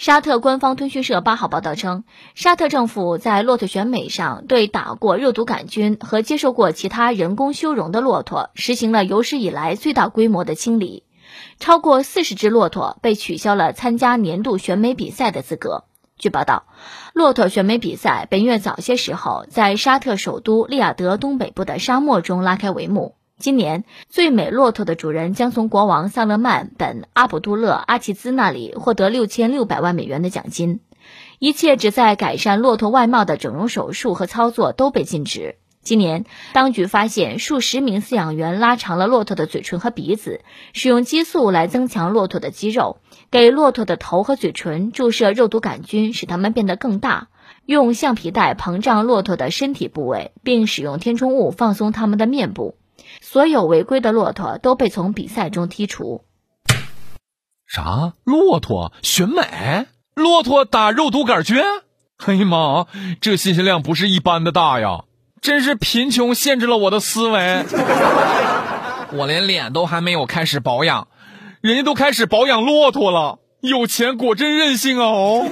沙特官方通讯社八号报道称，沙特政府在骆驼选美上对打过肉毒杆菌和接受过其他人工修容的骆驼实行了有史以来最大规模的清理，超过四十只骆驼被取消了参加年度选美比赛的资格。据报道，骆驼选美比赛本月早些时候在沙特首都利雅得东北部的沙漠中拉开帷幕。今年最美骆驼的主人将从国王萨勒曼本阿卜杜勒阿齐兹那里获得六千六百万美元的奖金。一切旨在改善骆驼外貌的整容手术和操作都被禁止。今年，当局发现数十名饲养员拉长了骆驼的嘴唇和鼻子，使用激素来增强骆驼的肌肉，给骆驼的头和嘴唇注射肉毒杆菌，使它们变得更大，用橡皮带膨胀骆驼的身体部位，并使用填充物放松它们的面部。所有违规的骆驼都被从比赛中剔除。啥？骆驼选美？骆驼打肉毒杆菌？哎呀妈，这信息量不是一般的大呀！真是贫穷限制了我的思维。我连脸都还没有开始保养，人家都开始保养骆驼了。有钱果真任性！哦，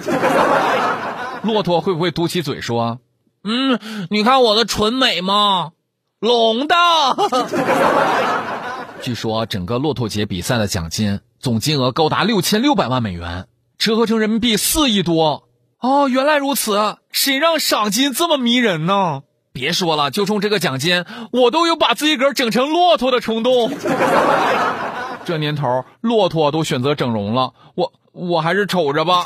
骆驼会不会嘟起嘴说：“嗯，你看我的纯美吗？”龙的，据说整个骆驼节比赛的奖金总金额高达六千六百万美元，折合成人民币四亿多。哦，原来如此，谁让赏金这么迷人呢？别说了，就冲这个奖金，我都有把自己个儿整成骆驼的冲动。这年头，骆驼都选择整容了，我我还是瞅着吧。